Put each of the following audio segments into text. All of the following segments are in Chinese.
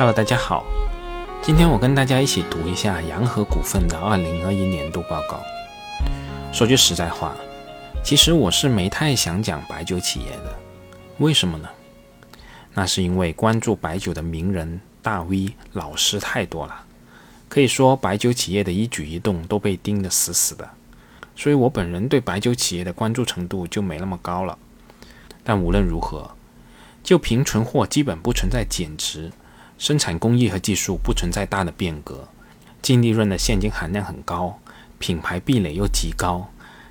Hello，大家好，今天我跟大家一起读一下洋河股份的二零二一年度报告。说句实在话，其实我是没太想讲白酒企业的，为什么呢？那是因为关注白酒的名人、大 V、老师太多了，可以说白酒企业的一举一动都被盯得死死的，所以我本人对白酒企业的关注程度就没那么高了。但无论如何，就凭存货基本不存在减值，生产工艺和技术不存在大的变革，净利润的现金含量很高，品牌壁垒又极高，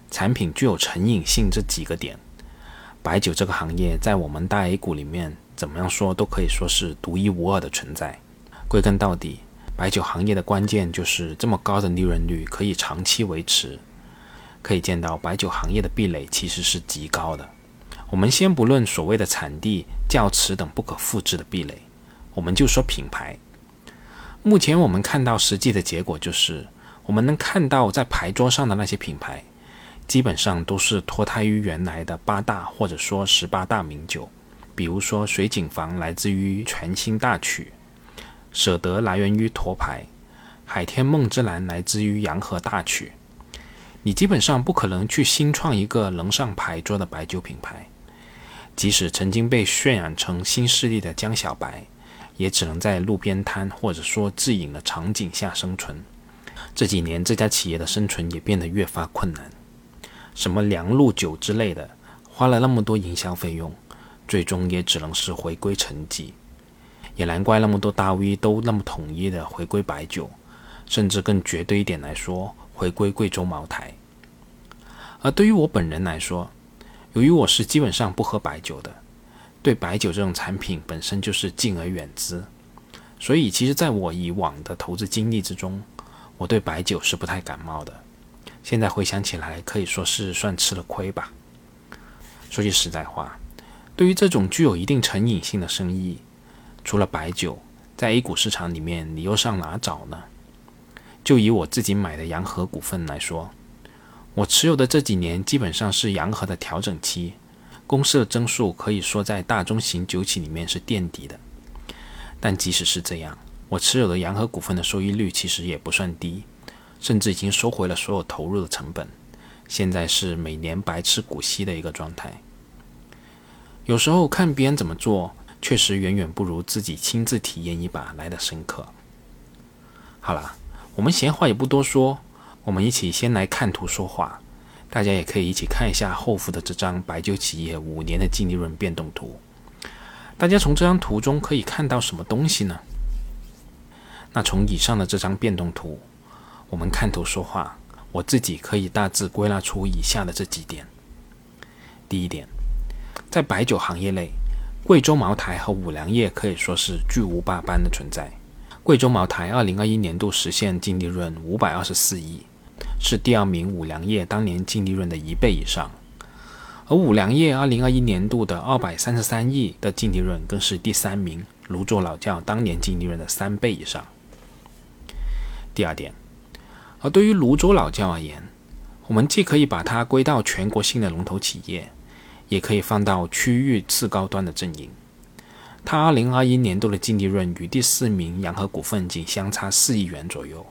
产品具有成瘾性这几个点，白酒这个行业在我们大 A 股里面怎么样说都可以说是独一无二的存在。归根到底，白酒行业的关键就是这么高的利润率可以长期维持。可以见到，白酒行业的壁垒其实是极高的。我们先不论所谓的产地、窖池等不可复制的壁垒，我们就说品牌。目前我们看到实际的结果就是，我们能看到在牌桌上的那些品牌，基本上都是脱胎于原来的八大或者说十八大名酒。比如说水井坊来自于全新大曲，舍得来源于沱牌，海天梦之蓝来自于洋河大曲。你基本上不可能去新创一个能上牌桌的白酒品牌。即使曾经被渲染成新势力的江小白，也只能在路边摊或者说自饮的场景下生存。这几年，这家企业的生存也变得越发困难。什么梁露酒之类的，花了那么多营销费用，最终也只能是回归沉寂。也难怪那么多大 V 都那么统一的回归白酒，甚至更绝对一点来说，回归贵州茅台。而对于我本人来说，由于我是基本上不喝白酒的，对白酒这种产品本身就是敬而远之，所以其实在我以往的投资经历之中，我对白酒是不太感冒的。现在回想起来，可以说是算吃了亏吧。说句实在话，对于这种具有一定成瘾性的生意，除了白酒，在 A 股市场里面，你又上哪找呢？就以我自己买的洋河股份来说。我持有的这几年基本上是洋河的调整期，公司的增速可以说在大中型酒企里面是垫底的。但即使是这样，我持有的洋河股份的收益率其实也不算低，甚至已经收回了所有投入的成本，现在是每年白吃股息的一个状态。有时候看别人怎么做，确实远远不如自己亲自体验一把来的深刻。好了，我们闲话也不多说。我们一起先来看图说话，大家也可以一起看一下后附的这张白酒企业五年的净利润变动图。大家从这张图中可以看到什么东西呢？那从以上的这张变动图，我们看图说话，我自己可以大致归纳出以下的这几点。第一点，在白酒行业内，贵州茅台和五粮液可以说是巨无霸般的存在。贵州茅台二零二一年度实现净利润五百二十四亿。是第二名五粮液当年净利润的一倍以上，而五粮液二零二一年度的二百三十三亿的净利润更是第三名泸州老窖当年净利润的三倍以上。第二点，而对于泸州老窖而言，我们既可以把它归到全国性的龙头企业，也可以放到区域次高端的阵营。它二零二一年度的净利润与第四名洋河股份仅相差四亿元左右。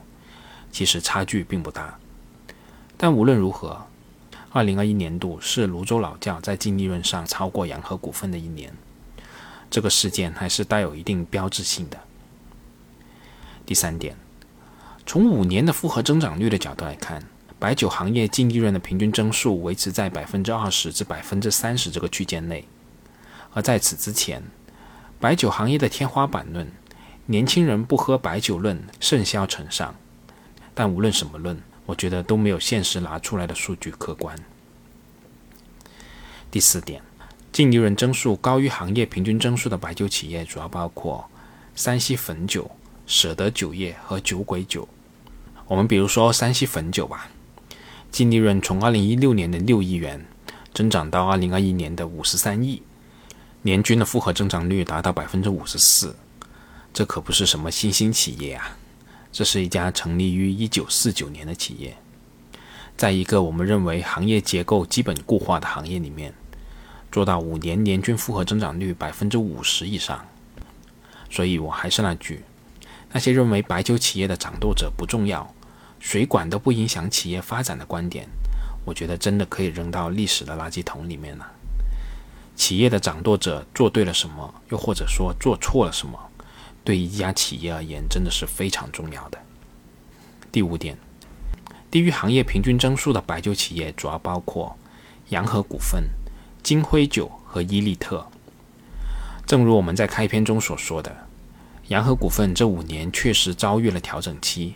其实差距并不大，但无论如何，二零二一年度是泸州老窖在净利润上超过洋河股份的一年，这个事件还是带有一定标志性的。第三点，从五年的复合增长率的角度来看，白酒行业净利润的平均增速维持在百分之二十至百分之三十这个区间内，而在此之前，白酒行业的天花板论“年轻人不喝白酒论”甚嚣尘上。但无论什么论，我觉得都没有现实拿出来的数据客观。第四点，净利润增速高于行业平均增速的白酒企业主要包括山西汾酒、舍得酒业和酒鬼酒。我们比如说山西汾酒吧，净利润从二零一六年的六亿元增长到二零二一年的五十三亿，年均的复合增长率达到百分之五十四，这可不是什么新兴企业啊。这是一家成立于一九四九年的企业，在一个我们认为行业结构基本固化的行业里面，做到五年年均复合增长率百分之五十以上，所以我还是那句，那些认为白酒企业的掌舵者不重要，水管都不影响企业发展的观点，我觉得真的可以扔到历史的垃圾桶里面了。企业的掌舵者做对了什么，又或者说做错了什么，对一家企业而言真的是非常重要的。第五点，低于行业平均增速的白酒企业主要包括洋河股份、金辉酒和伊利特。正如我们在开篇中所说的，洋河股份这五年确实遭遇了调整期。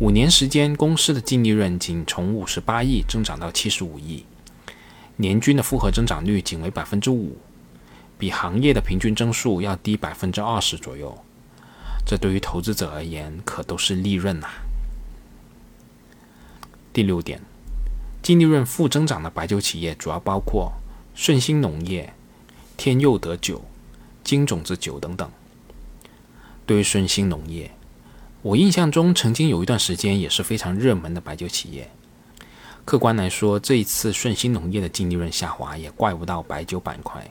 五年时间，公司的净利润仅从五十八亿增长到七十五亿。年均的复合增长率仅为百分之五，比行业的平均增速要低百分之二十左右。这对于投资者而言可都是利润呐。第六点，净利润负增长的白酒企业主要包括顺兴农业、天佑德酒、金种子酒等等。对于顺兴农业，我印象中曾经有一段时间也是非常热门的白酒企业。客观来说，这一次顺鑫农业的净利润下滑也怪不到白酒板块。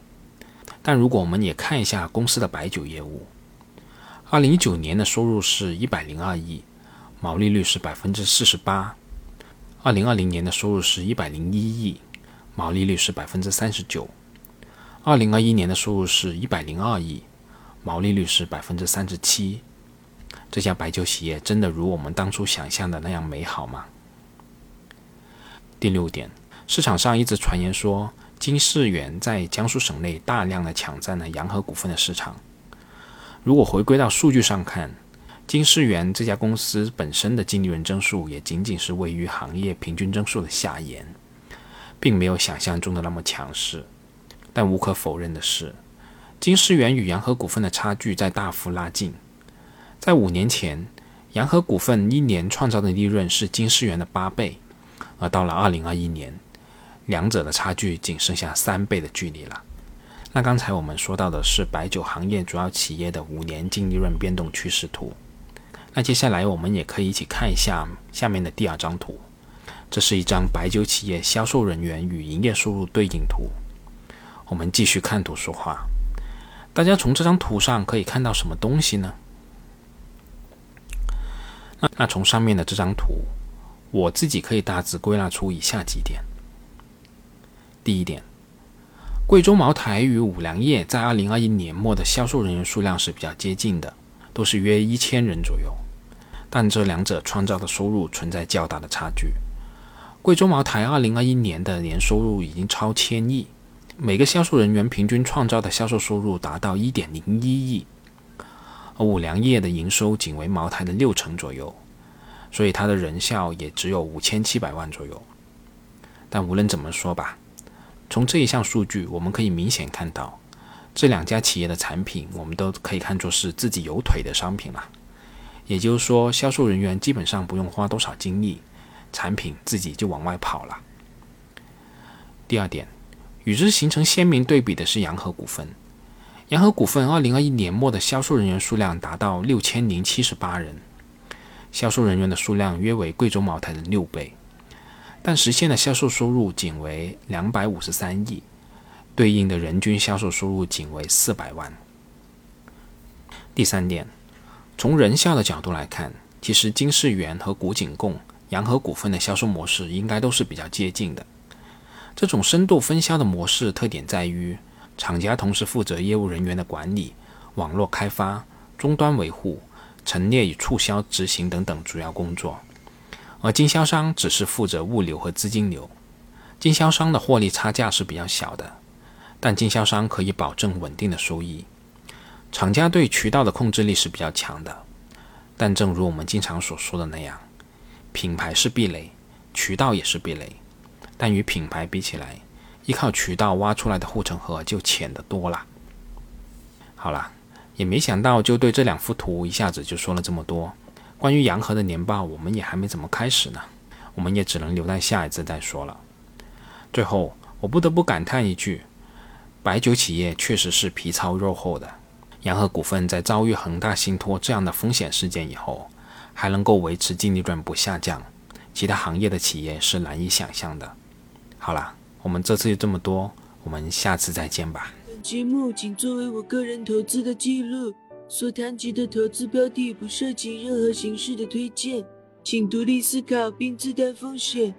但如果我们也看一下公司的白酒业务，二零一九年的收入是一百零二亿，毛利率是百分之四十八；二零二零年的收入是一百零一亿，毛利率是百分之三十九；二零二一年的收入是一百零二亿，毛利率是百分之三十七。这家白酒企业真的如我们当初想象的那样美好吗？第六点，市场上一直传言说金世元在江苏省内大量的抢占了洋河股份的市场。如果回归到数据上看，金世元这家公司本身的净利润增速也仅仅是位于行业平均增速的下沿，并没有想象中的那么强势。但无可否认的是，金世元与洋河股份的差距在大幅拉近。在五年前，洋河股份一年创造的利润是金世元的八倍。而到了二零二一年，两者的差距仅剩下三倍的距离了。那刚才我们说到的是白酒行业主要企业的五年净利润变动趋势图。那接下来我们也可以一起看一下下面的第二张图，这是一张白酒企业销售人员与营业收入对应图。我们继续看图说话。大家从这张图上可以看到什么东西呢？那那从上面的这张图。我自己可以大致归纳出以下几点：第一点，贵州茅台与五粮液在二零二一年末的销售人员数量是比较接近的，都是约一千人左右。但这两者创造的收入存在较大的差距。贵州茅台二零二一年的年收入已经超千亿，每个销售人员平均创造的销售收入达到一点零一亿，而五粮液的营收仅为茅台的六成左右。所以它的人效也只有五千七百万左右。但无论怎么说吧，从这一项数据，我们可以明显看到，这两家企业的产品，我们都可以看作是自己有腿的商品了。也就是说，销售人员基本上不用花多少精力，产品自己就往外跑了。第二点，与之形成鲜明对比的是洋河股份。洋河股份二零二一年末的销售人员数量达到六千零七十八人。销售人员的数量约为贵州茅台的六倍，但实现的销售收入仅为两百五十三亿，对应的人均销售收入仅为四百万。第三点，从人效的角度来看，其实金世元和古井贡、洋河股份的销售模式应该都是比较接近的。这种深度分销的模式特点在于，厂家同时负责业务人员的管理、网络开发、终端维护。陈列与促销执行等等主要工作，而经销商只是负责物流和资金流。经销商的获利差价是比较小的，但经销商可以保证稳定的收益。厂家对渠道的控制力是比较强的，但正如我们经常所说的那样，品牌是壁垒，渠道也是壁垒。但与品牌比起来，依靠渠道挖出来的护城河就浅得多了。好了。也没想到，就对这两幅图一下子就说了这么多。关于洋河的年报，我们也还没怎么开始呢，我们也只能留待下一次再说了。最后，我不得不感叹一句：白酒企业确实是皮糙肉厚的。洋河股份在遭遇恒大信托这样的风险事件以后，还能够维持净利润不下降，其他行业的企业是难以想象的。好了，我们这次就这么多，我们下次再见吧。节目仅作为我个人投资的记录，所谈及的投资标的不涉及任何形式的推荐，请独立思考并自担风险。